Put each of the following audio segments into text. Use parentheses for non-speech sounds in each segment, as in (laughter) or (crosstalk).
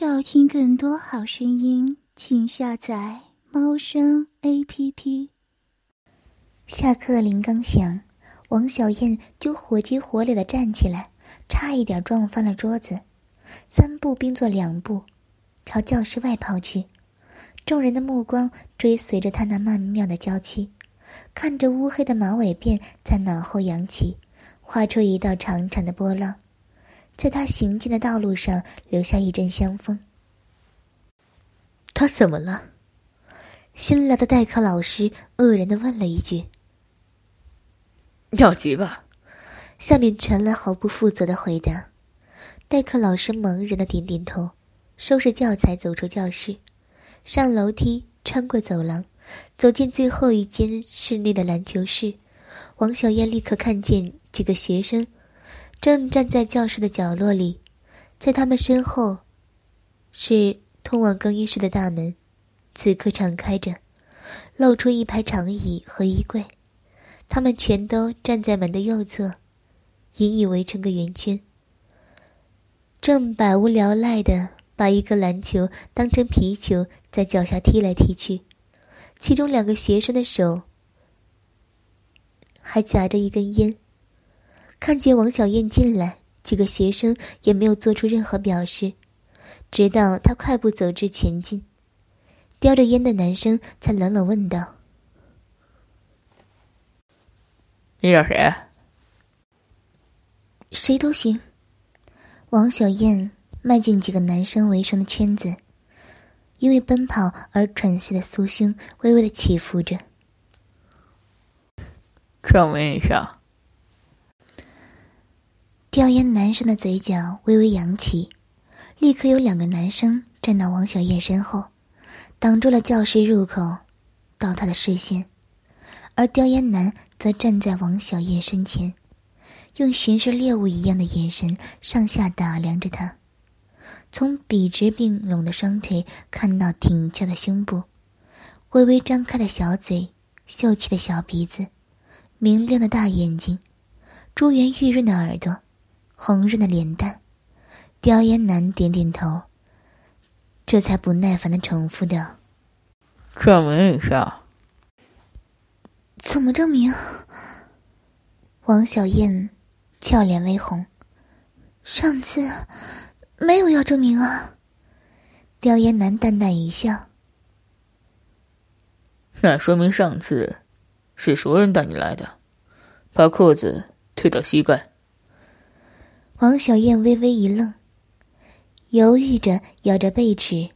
要听更多好声音，请下载猫声 A P P。下课铃刚响，王小燕就火急火燎的站起来，差一点撞翻了桌子，三步并作两步，朝教室外跑去。众人的目光追随着她那曼妙的娇躯，看着乌黑的马尾辫在脑后扬起，画出一道长长的波浪。在他行进的道路上留下一阵香风。他怎么了？新来的代课老师愕然的问了一句。尿急吧？下面传来毫不负责的回答。代课老师茫然的点点头，收拾教材走出教室，上楼梯，穿过走廊，走进最后一间室内的篮球室。王小燕立刻看见几个学生。正站在教室的角落里，在他们身后，是通往更衣室的大门，此刻敞开着，露出一排长椅和衣柜。他们全都站在门的右侧，隐隐围成个圆圈，正百无聊赖的把一个篮球当成皮球在脚下踢来踢去。其中两个学生的手还夹着一根烟。看见王小燕进来，几个学生也没有做出任何表示，直到她快步走至前进，叼着烟的男生才冷冷问道：“你找谁？”“谁都行。”王小燕迈进几个男生围成的圈子，因为奔跑而喘息的酥胸微微的起伏着。让闻一下。吊烟男生的嘴角微微扬起，立刻有两个男生站到王小燕身后，挡住了教室入口到他的视线，而吊烟男则站在王小燕身前，用巡视猎物一样的眼神上下打量着她，从笔直并拢的双腿看到挺翘的胸部，微微张开的小嘴，秀气的小鼻子，明亮的大眼睛，珠圆玉润的耳朵。红润的脸蛋，刁烟男点点头，这才不耐烦的重复道：“证明一下。”“怎么证明？”王小燕俏脸微红，“上次没有要证明啊。”刁烟男淡淡一笑：“那说明上次是熟人带你来的，把裤子退到膝盖。”王小燕微微一愣，犹豫着咬着背齿，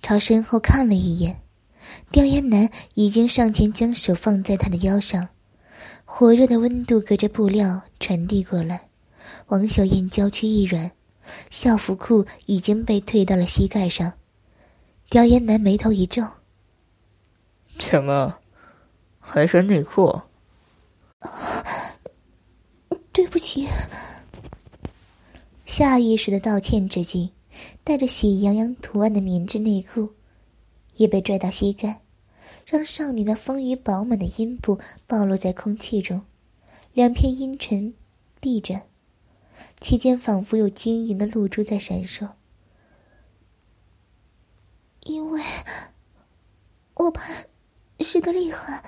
朝身后看了一眼，叼烟男已经上前将手放在她的腰上，火热的温度隔着布料传递过来。王小燕娇躯一软，校服裤已经被退到了膝盖上。叼烟男眉头一皱：“怎么，还穿内裤？” (laughs) 对不起。下意识的道歉之际，带着喜羊羊图案的棉质内裤也被拽到膝盖，让少女那丰腴饱满的阴部暴露在空气中，两片阴唇闭着，其间仿佛有晶莹的露珠在闪烁。因为我怕湿的厉害，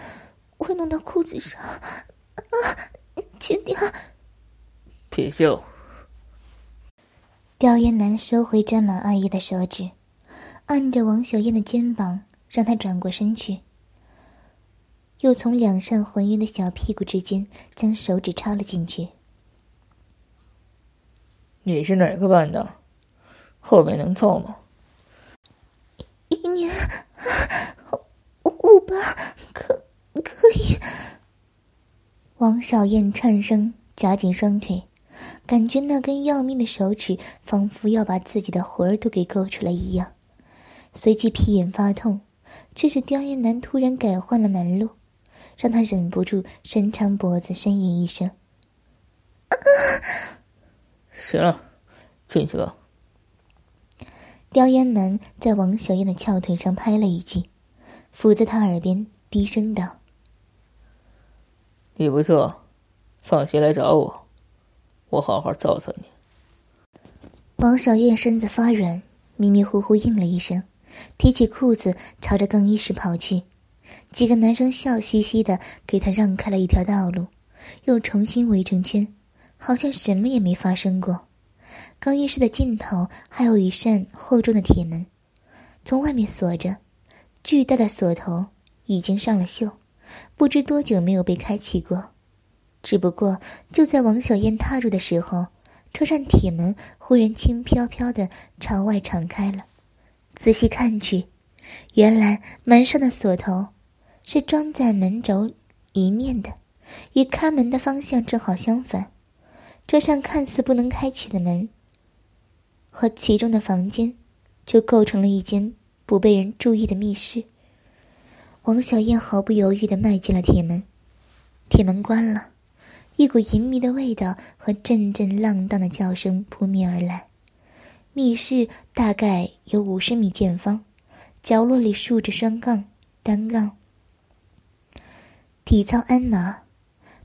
会弄到裤子上，啊，轻点。别秀。叼烟男收回沾满爱意的手指，按着王小燕的肩膀，让她转过身去，又从两扇浑圆的小屁股之间将手指插了进去。你是哪个班的？后面能凑吗？一年五班，可可以。王小燕颤声，夹紧双腿。感觉那根要命的手指仿佛要把自己的魂儿都给勾出来一样，随即屁眼发痛，却是刁烟男突然改换了门路，让他忍不住伸长脖子呻吟一声。行了，进去吧。刁烟男在王小燕的翘臀上拍了一记，伏在她耳边低声道：“你不错，放心来找我。”我好好揍揍你！王小燕身子发软，迷迷糊糊应了一声，提起裤子朝着更衣室跑去。几个男生笑嘻嘻的给她让开了一条道路，又重新围成圈，好像什么也没发生过。更衣室的尽头还有一扇厚重的铁门，从外面锁着，巨大的锁头已经上了锈，不知多久没有被开启过。只不过就在王小燕踏入的时候，这扇铁门忽然轻飘飘的朝外敞开了。仔细看去，原来门上的锁头是装在门轴一面的，与开门的方向正好相反。这扇看似不能开启的门，和其中的房间，就构成了一间不被人注意的密室。王小燕毫不犹豫的迈进了铁门，铁门关了。一股淫迷的味道和阵阵浪荡的叫声扑面而来。密室大概有五十米见方，角落里竖着双杠、单杠、体操鞍马，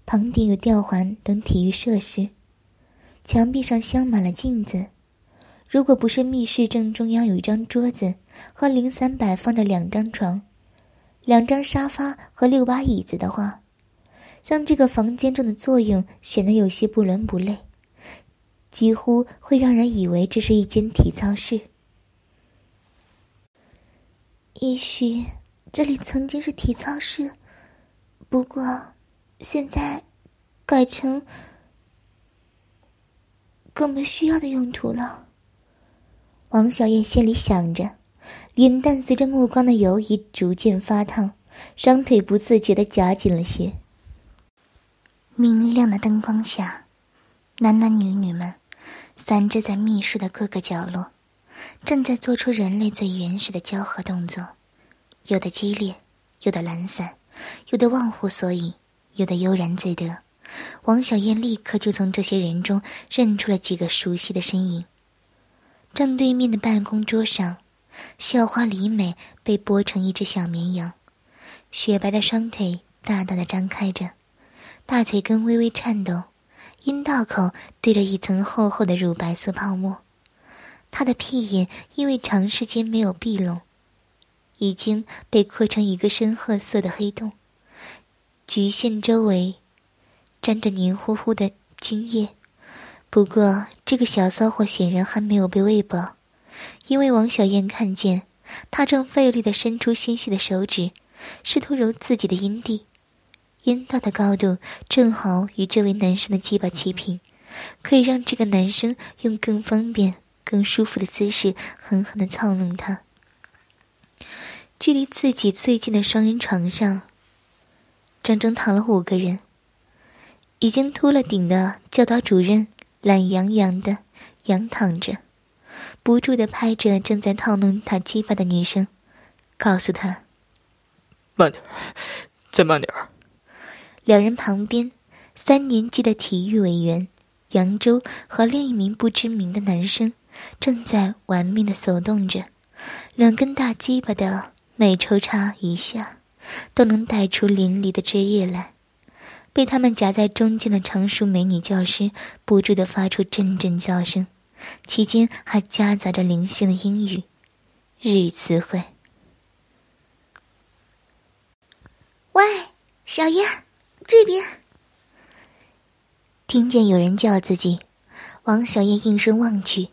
旁顶有吊环等体育设施。墙壁上镶满了镜子。如果不是密室正中央有一张桌子和零散摆放着两张床、两张沙发和六把椅子的话，将这个房间中的作用显得有些不伦不类，几乎会让人以为这是一间体操室。也许这里曾经是体操室，不过现在改成更没需要的用途了。王小燕心里想着，脸蛋随着目光的游移逐渐发烫，双腿不自觉的夹紧了些。明亮的灯光下，男男女女们散置在密室的各个角落，正在做出人类最原始的交合动作，有的激烈，有的懒散，有的忘乎所以，有的悠然自得。王小燕立刻就从这些人中认出了几个熟悉的身影。正对面的办公桌上，校花李美被剥成一只小绵羊，雪白的双腿大大的张开着。大腿根微微颤抖，阴道口堆着一层厚厚的乳白色泡沫，他的屁眼因为长时间没有闭拢，已经被扩成一个深褐色的黑洞，局限周围沾着黏糊糊的精液。不过，这个小骚货显然还没有被喂饱，因为王小燕看见他正费力地伸出纤细的手指，试图揉自己的阴蒂。阴道的高度正好与这位男生的鸡巴齐平，可以让这个男生用更方便、更舒服的姿势狠狠的操弄他。距离自己最近的双人床上，整整躺了五个人。已经秃了顶的教导主任懒洋洋的仰躺着，不住的拍着正在套弄他鸡巴的女生，告诉他：“慢点再慢点。”两人旁边，三年级的体育委员扬州和另一名不知名的男生，正在玩命的手动着，两根大鸡巴的每抽插一下，都能带出淋漓的汁液来。被他们夹在中间的成熟美女教师，不住的发出阵阵叫声，期间还夹杂着零星的英语、日语词汇。喂，小燕。这边，听见有人叫自己，王小燕应声望去，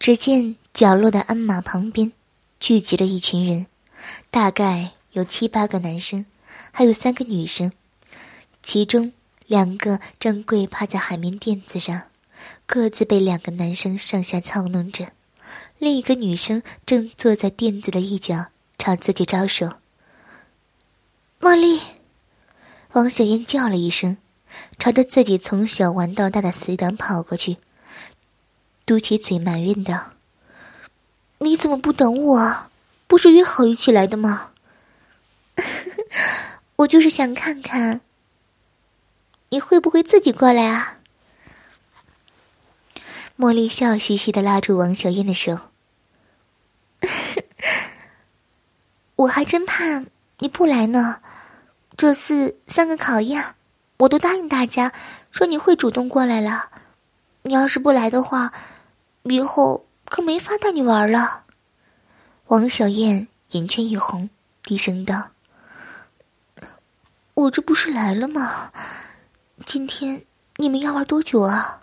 只见角落的鞍马旁边聚集着一群人，大概有七八个男生，还有三个女生，其中两个正跪趴在海绵垫子上，各自被两个男生上下操弄着，另一个女生正坐在垫子的一角，朝自己招手。茉莉。王小燕叫了一声，朝着自己从小玩到大的死党跑过去，嘟起嘴埋怨道：“你怎么不等我？不是约好一起来的吗？” (laughs) 我就是想看看，你会不会自己过来啊？茉莉笑嘻嘻的拉住王小燕的手，我还真怕你不来呢。这次三个考验，我都答应大家，说你会主动过来了。你要是不来的话，以后可没法带你玩了。王小燕眼圈一红，低声道：“我这不是来了吗？今天你们要玩多久啊？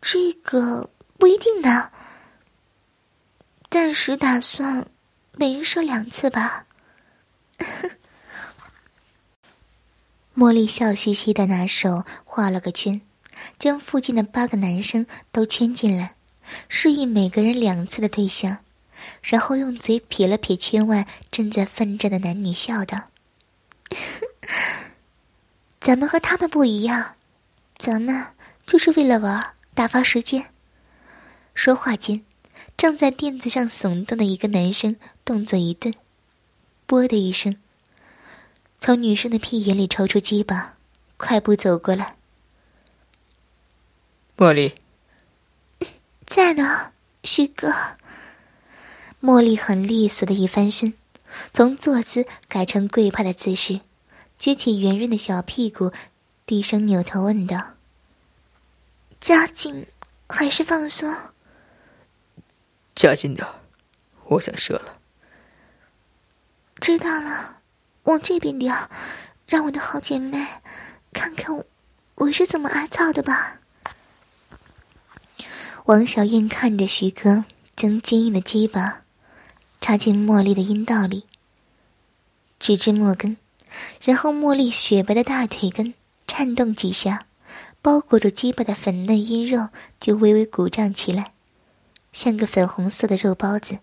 这个不一定呢。暂时打算每人射两次吧。”茉莉笑嘻嘻的拿手画了个圈。将附近的八个男生都圈进来，示意每个人两次的对象，然后用嘴撇了撇圈外正在奋战的男女，笑道：“ (laughs) 咱们和他们不一样，咱们就是为了玩，打发时间。”说话间，正在垫子上耸动的一个男生动作一顿，啵的一声，从女生的屁眼里抽出鸡巴，快步走过来。茉莉，(laughs) 在呢，旭哥。茉莉很利索的一翻身，从坐姿改成跪趴的姿势，撅起圆润的小屁股，低声扭头问道：“加紧还是放松？”“加紧点我想射了。”“知道了，往这边调，让我的好姐妹看看我是怎么挨操的吧。”王小燕看着徐哥将坚硬的鸡巴插进茉莉的阴道里，直至末根，然后茉莉雪白的大腿根颤动几下，包裹住鸡巴的粉嫩阴肉就微微鼓胀起来，像个粉红色的肉包子。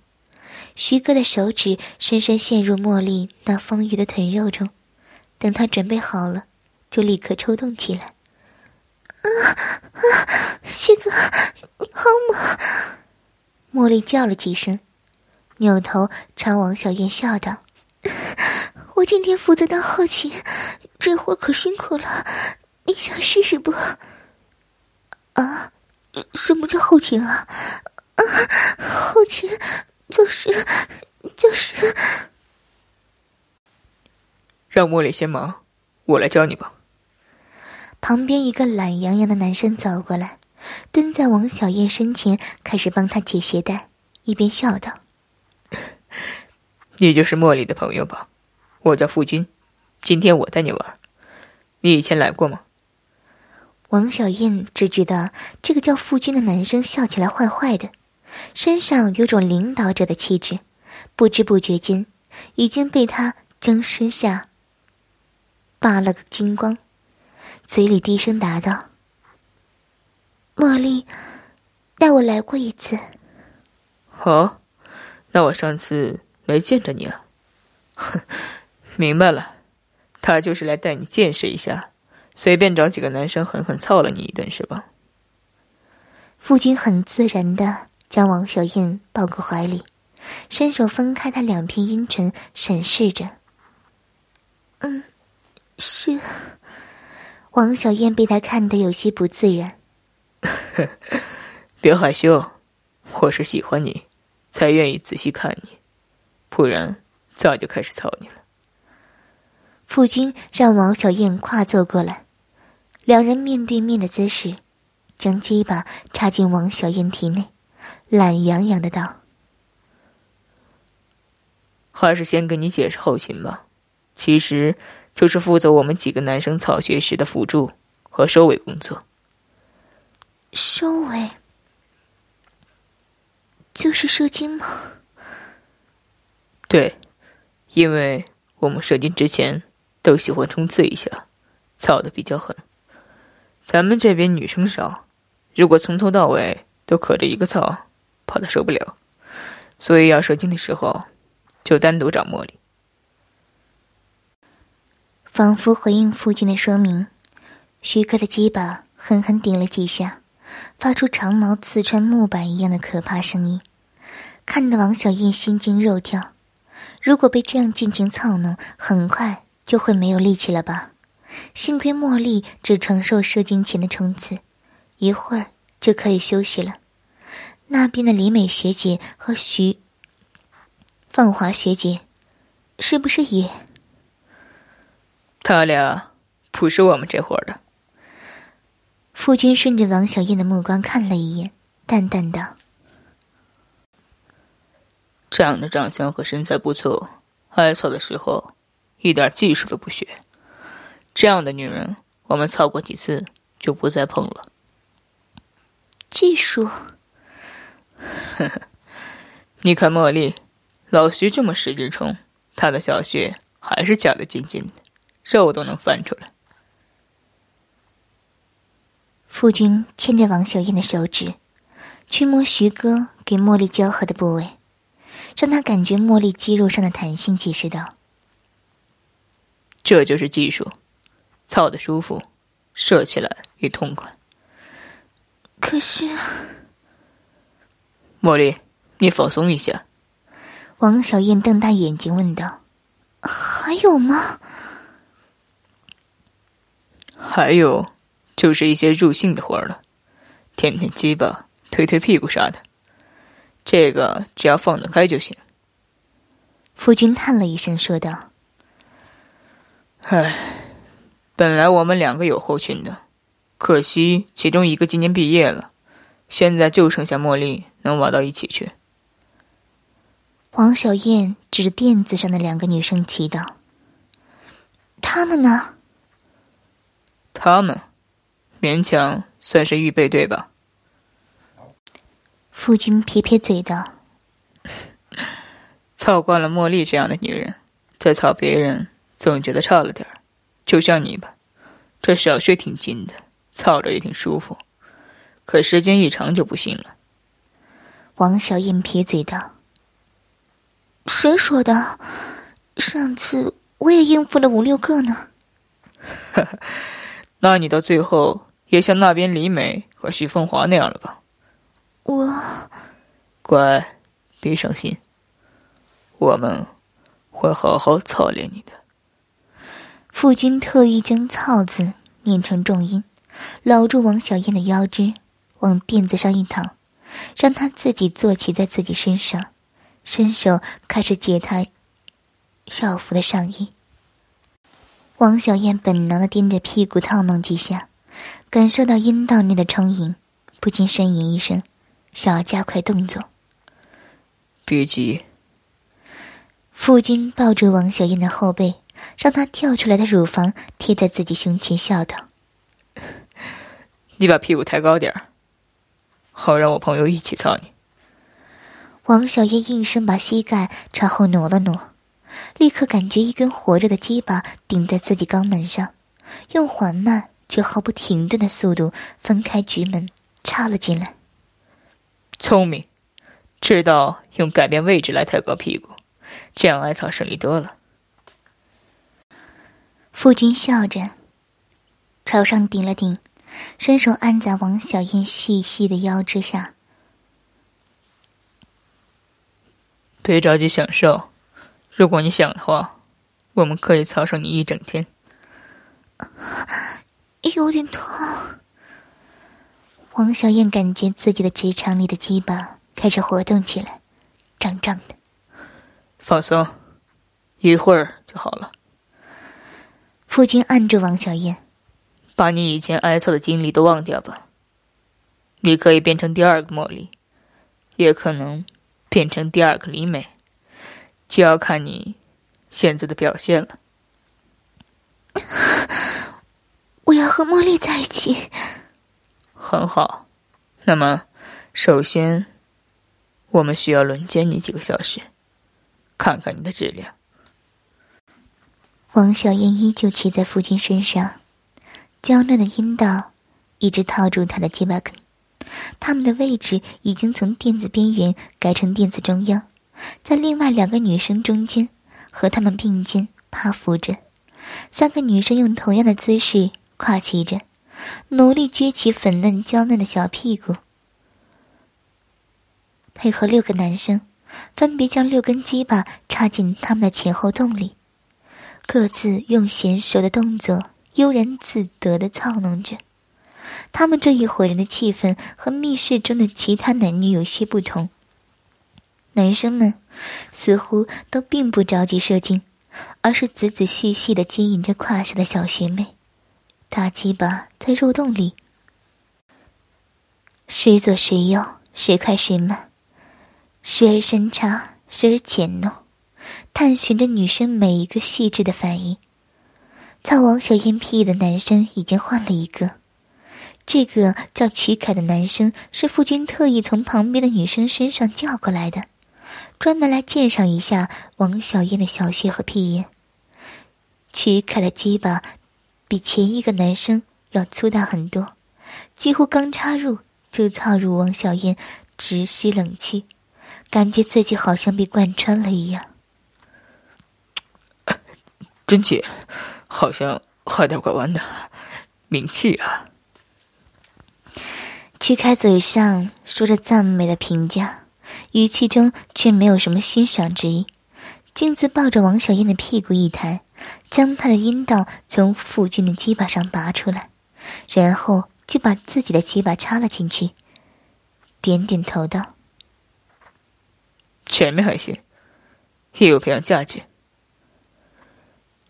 徐哥的手指深深陷入茉莉那丰腴的臀肉中，等他准备好了，就立刻抽动起来。啊啊！徐哥，你好猛？茉莉叫了几声，扭头朝王小燕笑道：“我今天负责当后勤，这活可辛苦了。你想试试不？”啊？什么叫后勤啊？啊，后勤就是就是让茉莉先忙，我来教你吧。旁边一个懒洋洋的男生走过来，蹲在王小燕身前，开始帮她解鞋带，一边笑道：“你就是茉莉的朋友吧？我叫傅君，今天我带你玩。你以前来过吗？”王小燕只觉得这个叫傅君的男生笑起来坏坏的，身上有种领导者的气质，不知不觉间已经被他将身下扒了个精光。嘴里低声答道：“茉莉，带我来过一次。”“哦，那我上次没见着你啊。”“哼，明白了，他就是来带你见识一下，随便找几个男生狠狠操了你一顿是吧？”父亲很自然的将王小燕抱过怀里，伸手分开她两片阴唇，审视着。“嗯，是。”王小燕被他看得有些不自然，别害羞，我是喜欢你，才愿意仔细看你，不然早就开始操你了。父君让王小燕跨坐过来，两人面对面的姿势，将鸡巴插进王小燕体内，懒洋洋的道：“还是先跟你解释后勤吧，其实。”就是负责我们几个男生草学时的辅助和收尾工作。收尾就是射精吗？对，因为我们射精之前都喜欢冲刺一下，操的比较狠。咱们这边女生少，如果从头到尾都可着一个操，怕他受不了，所以要射精的时候就单独找茉莉。仿佛回应父亲的说明，徐哥的鸡巴狠狠顶了几下，发出长矛刺穿木板一样的可怕声音，看得王小燕心惊肉跳。如果被这样尽情操弄，很快就会没有力气了吧？幸亏茉莉只承受射精前的冲刺，一会儿就可以休息了。那边的李美学姐和徐放华学姐，是不是也？他俩不是我们这伙的。夫君顺着王小燕的目光看了一眼，淡淡道：“这样的长相和身材不错，挨操的时候一点技术都不学。这样的女人，我们操过几次就不再碰了。”技术？呵呵，你看茉莉，老徐这么使劲冲，她的小穴还是夹得紧紧的，肉都能翻出来。夫君牵着王小燕的手指。去摸徐哥给茉莉交合的部位，让他感觉茉莉肌肉上的弹性，解释道：“这就是技术，操的舒服，射起来也痛快。”可是，茉莉，你放松一下。”王小燕瞪大眼睛问道：“还有吗？”“还有，就是一些入性的活了，舔舔鸡巴。”推推屁股啥的，这个只要放得开就行。夫君叹了一声，说道：“唉，本来我们两个有后勤的，可惜其中一个今年毕业了，现在就剩下茉莉能玩到一起去。”王小燕指着垫子上的两个女生祈祷：“他们呢？”“他们，勉强算是预备队吧。”夫君撇撇嘴道：“ (laughs) 操惯了茉莉这样的女人，再操别人总觉得差了点儿。就像你吧，这小穴挺紧的，操着也挺舒服，可时间一长就不行了。”王小燕撇嘴道：“谁说的？上次我也应付了五六个呢。(laughs) ”“那你到最后也像那边李美和徐凤华那样了吧？”我，乖，别伤心。我们会好好操练你的。父君特意将“操”字念成重音，搂住王小燕的腰肢，往垫子上一躺，让她自己坐骑在自己身上，伸手开始解她校服的上衣。王小燕本能的盯着屁股套弄几下，感受到阴道内的充盈，不禁呻吟一声。想要加快动作，别急。父君抱住王小燕的后背，让她跳出来的乳房贴在自己胸前，笑道：“你把屁股抬高点儿，好让我朋友一起操你。”王小燕应声把膝盖朝后挪了挪，立刻感觉一根活着的鸡巴顶在自己肛门上，用缓慢却毫不停顿的速度分开局门，插了进来。聪明，知道用改变位置来抬高屁股，这样挨操省力多了。夫君笑着，朝上顶了顶，伸手按在王小燕细细的腰之下。别着急享受，如果你想的话，我们可以操上你一整天。有点痛。王小燕感觉自己的直肠里的鸡巴开始活动起来，胀胀的。放松，一会儿就好了。夫君按住王小燕，把你以前挨揍的经历都忘掉吧。你可以变成第二个茉莉，也可能变成第二个李美，就要看你现在的表现了。(laughs) 我要和茉莉在一起。很好，那么，首先，我们需要轮奸你几个小时，看看你的质量。王小燕依旧骑在父亲身上，娇嫩的阴道一直套住他的鸡巴根，他们的位置已经从垫子边缘改成垫子中央，在另外两个女生中间，和他们并肩趴伏着，三个女生用同样的姿势跨骑着。努力撅起粉嫩娇嫩的小屁股，配合六个男生，分别将六根鸡巴插进他们的前后洞里，各自用娴熟的动作悠然自得的操弄着。他们这一伙人的气氛和密室中的其他男女有些不同。男生们似乎都并不着急射精，而是仔仔细细的经营着胯下的小学妹。大鸡巴在肉洞里，时左时右，时快时慢，时而深插，时而浅弄，探寻着女生每一个细致的反应。操王小燕屁的男生已经换了一个，这个叫曲凯的男生是父君特意从旁边的女生身上叫过来的，专门来鉴赏一下王小燕的小穴和屁眼。曲凯的鸡巴比前一个男生要粗大很多，几乎刚插入就操入王小燕，直吸冷气，感觉自己好像被贯穿了一样。真姐。好像还点拐弯的，名气啊！曲开嘴上说着赞美的评价，语气中却没有什么欣赏之意。径自抱着王小燕的屁股一抬，将她的阴道从傅君的鸡巴上拔出来，然后就把自己的鸡巴插了进去，点点头道：“全面还行，也有培养价值。”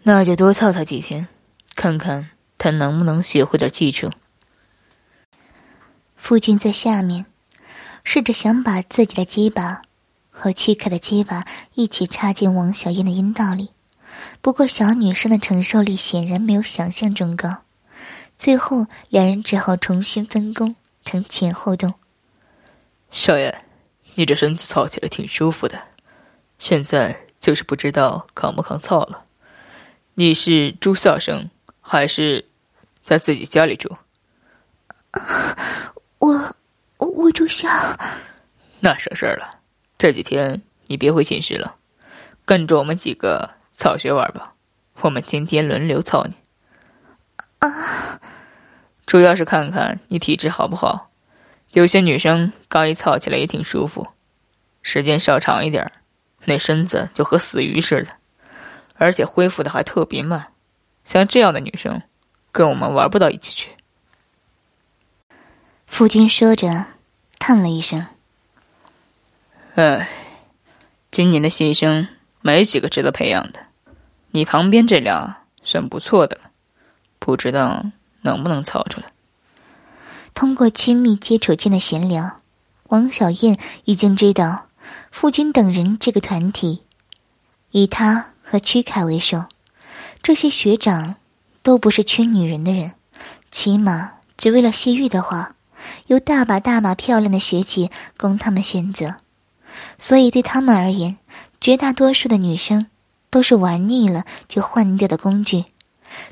那就多操他几天，看看他能不能学会点技术。夫君在下面，试着想把自己的鸡巴和屈凯的鸡巴一起插进王小燕的阴道里，不过小女生的承受力显然没有想象中高，最后两人只好重新分工，成前后动。小燕，你这身子操起来挺舒服的，现在就是不知道扛不扛操了。你是住校生，还是在自己家里住？(laughs) 我我住校。那省事儿了。这几天你别回寝室了，跟着我们几个草学玩吧。我们天天轮流操你。啊！主要是看看你体质好不好。有些女生刚一操起来也挺舒服，时间稍长一点，那身子就和死鱼似的。而且恢复的还特别慢，像这样的女生，跟我们玩不到一起去。父君说着，叹了一声：“唉，今年的新生没几个值得培养的，你旁边这俩算不错的了，不知道能不能操出来。”通过亲密接触间的闲聊，王小燕已经知道，父君等人这个团体，以他。和屈凯为首，这些学长都不是缺女人的人，起码只为了泄欲的话，有大把大把漂亮的学姐供他们选择。所以对他们而言，绝大多数的女生都是玩腻了就换掉的工具。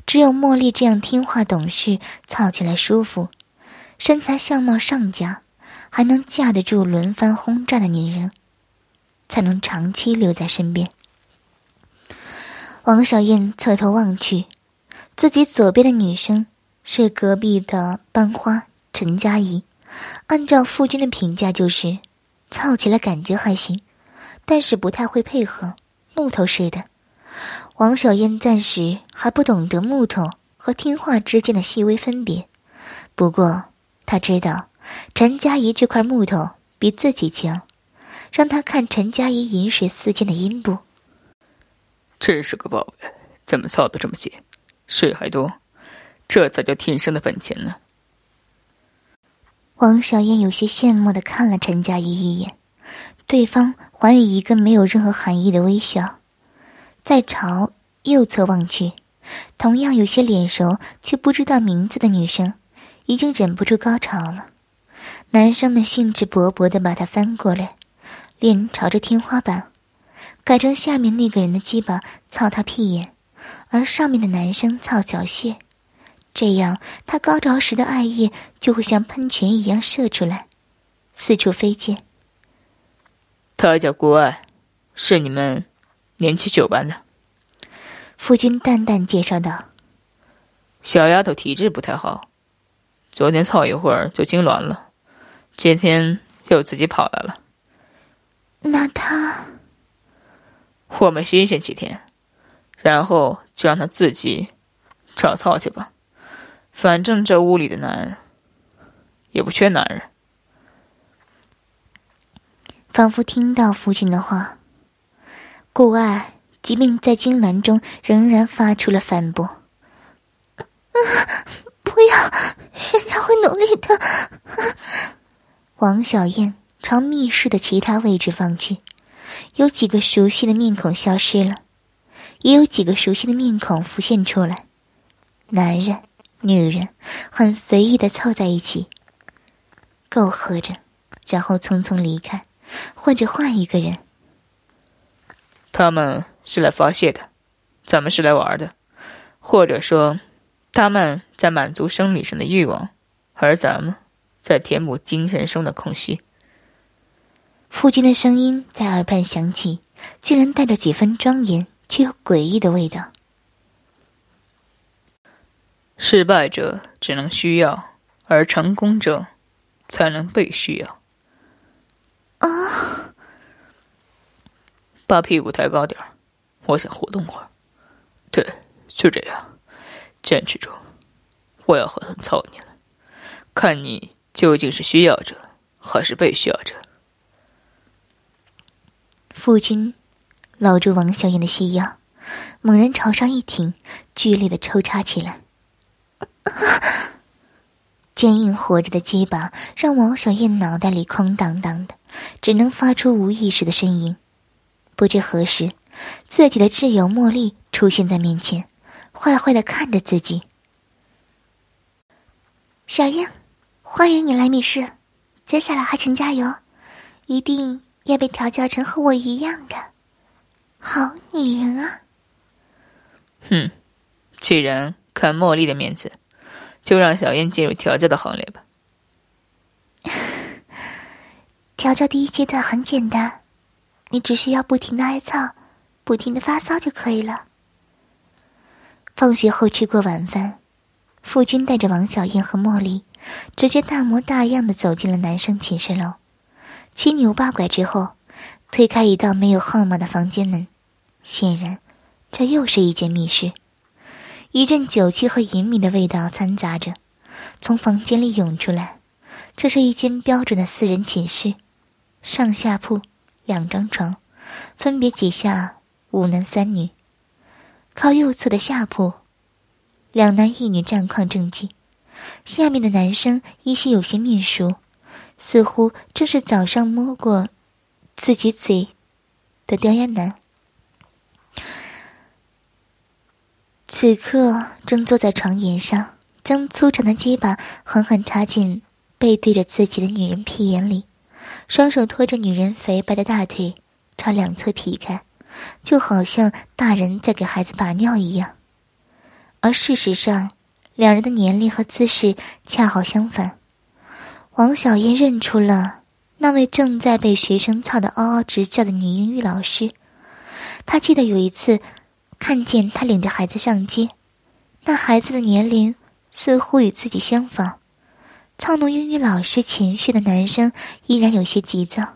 只有茉莉这样听话懂事、操起来舒服、身材相貌上佳，还能架得住轮番轰炸的女人，才能长期留在身边。王小燕侧头望去，自己左边的女生是隔壁的班花陈佳怡。按照夫君的评价，就是操起来感觉还行，但是不太会配合，木头似的。王小燕暂时还不懂得木头和听话之间的细微分别，不过她知道陈佳怡这块木头比自己强，让她看陈佳怡饮水思溅的阴部。真是个宝贝，怎么操得这么紧，水还多，这才叫天生的本钱呢。王小燕有些羡慕的看了陈佳怡一眼，对方还以一个没有任何含义的微笑，再朝右侧望去，同样有些脸熟却不知道名字的女生，已经忍不住高潮了。男生们兴致勃勃的把她翻过来，脸朝着天花板。改成下面那个人的鸡巴操他屁眼，而上面的男生操小穴，这样他高潮时的爱液就会像喷泉一样射出来，四处飞溅。他叫顾爱，是你们年级九班的。夫君淡淡介绍道：“小丫头体质不太好，昨天操一会儿就痉挛了，今天又自己跑来了。”那他？我们新鲜几天，然后就让他自己找操去吧。反正这屋里的男人也不缺男人。仿佛听到父亲的话，顾爱即便在惊兰中，仍然发出了反驳：“，不要，人家会努力的。”王小燕朝密室的其他位置望去，有几个熟悉的面孔消失了，也有几个熟悉的面孔浮现出来。男人、女人很随意的凑在一起，苟合着，然后匆匆离开，或者换一个人。他们是来发泄的，咱们是来玩的，或者说，他们在满足生理上的欲望，而咱们。在填补精神上的空虚。父亲的声音在耳畔响起，竟然带着几分庄严，却又诡异的味道。失败者只能需要，而成功者才能被需要。啊！把屁股抬高点儿，我想活动会儿。对，就这样，坚持住，我要狠狠操你了，看你。究竟是需要者，还是被需要者？夫君搂住王小燕的细腰，猛然朝上一挺，剧烈的抽插起来。(laughs) 坚硬活着的鸡巴让王小燕脑袋里空荡荡的，只能发出无意识的呻吟。不知何时，自己的挚友茉莉出现在面前，坏坏的看着自己。小燕。欢迎你来密室，接下来还请加油，一定要被调教成和我一样的好女人啊！哼，既然看茉莉的面子，就让小燕进入调教的行列吧。(laughs) 调教第一阶段很简单，你只需要不停的挨操，不停的发骚就可以了。放学后吃过晚饭，父君带着王小燕和茉莉。直接大模大样的走进了男生寝室楼，七扭八拐之后，推开一道没有号码的房间门，显然，这又是一间密室。一阵酒气和淫靡的味道掺杂着，从房间里涌出来。这是一间标准的四人寝室，上下铺，两张床，分别挤下五男三女。靠右侧的下铺，两男一女战况正静。下面的男生依稀有些面熟，似乎正是早上摸过自己嘴的刁牙男。此刻正坐在床沿上，将粗长的鸡巴狠狠插进背对着自己的女人屁眼里，双手托着女人肥白的大腿，朝两侧劈开，就好像大人在给孩子把尿一样。而事实上。两人的年龄和姿势恰好相反，王小燕认出了那位正在被学生操得嗷嗷直叫的女英语老师。她记得有一次看见他领着孩子上街，那孩子的年龄似乎与自己相仿。操弄英语老师情绪的男生依然有些急躁，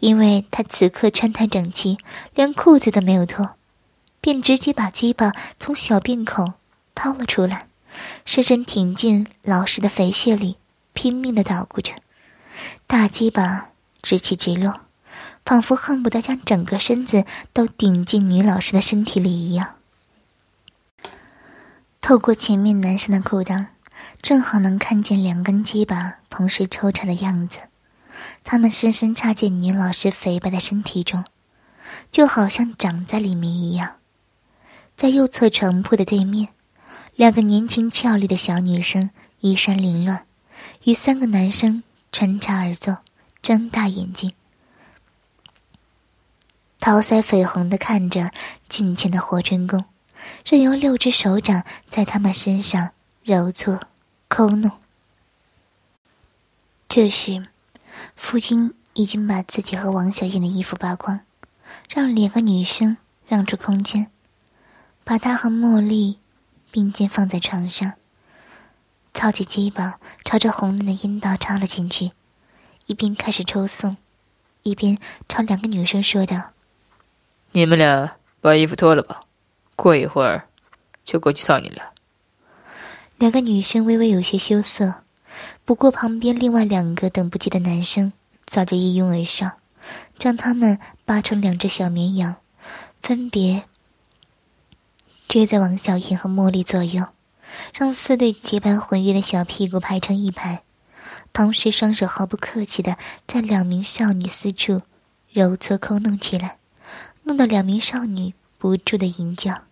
因为他此刻穿戴整齐，连裤子都没有脱，便直接把鸡巴从小便口掏了出来。深深挺进老师的肥穴里，拼命的捣鼓着，大鸡巴直起直落，仿佛恨不得将整个身子都顶进女老师的身体里一样。透过前面男生的裤裆，正好能看见两根鸡巴同时抽插的样子，他们深深插进女老师肥白的身体中，就好像长在里面一样。在右侧床铺的对面。两个年轻俏丽的小女生衣衫凌乱，与三个男生穿插而坐，睁大眼睛，桃腮绯红的看着近前的活春宫，任由六只手掌在他们身上揉搓、抠弄。这时，夫君已经把自己和王小燕的衣服扒光，让两个女生让出空间，把他和茉莉。并肩放在床上，操起鸡巴朝着红嫩的阴道插了进去，一边开始抽送，一边朝两个女生说道：“你们俩把衣服脱了吧，过一会儿就过去操你俩。”两个女生微微有些羞涩，不过旁边另外两个等不及的男生早就一拥而上，将他们扒成两只小绵羊，分别。追在王小燕和茉莉左右，让四对洁白浑圆的小屁股排成一排，同时双手毫不客气的在两名少女私处揉搓抠弄起来，弄得两名少女不住的淫叫。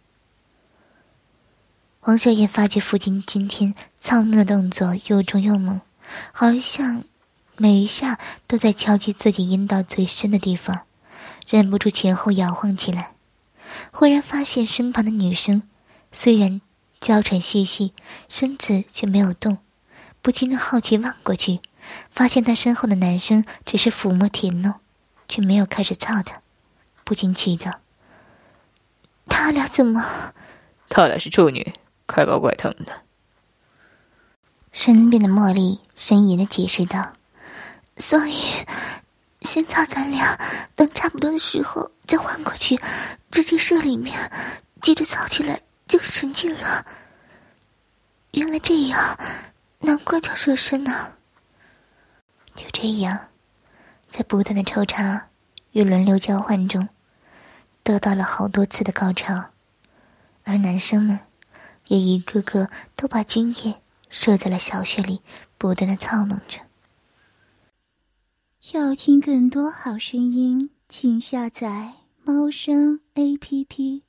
王小燕发觉父亲今天操弄的动作又重又猛，好像每一下都在敲击自己阴道最深的地方，忍不住前后摇晃起来。忽然发现身旁的女生虽然娇喘细细，身子却没有动，不禁的好奇望过去，发现他身后的男生只是抚摸舔弄，却没有开始操他，不禁气道：“他俩怎么？他俩是处女。”快高怪疼的。身边的茉莉呻吟的解释道：“所以，先操咱俩，等差不多的时候再换过去，直接射里面，接着操起来就神经了。原来这样，难怪叫热身呢。”就这样，在不断的抽插与轮流交换中，得到了好多次的高潮，而男生们。也一个个都把精液射在了小穴里，不断的操弄着。要听更多好声音，请下载猫声 A P P。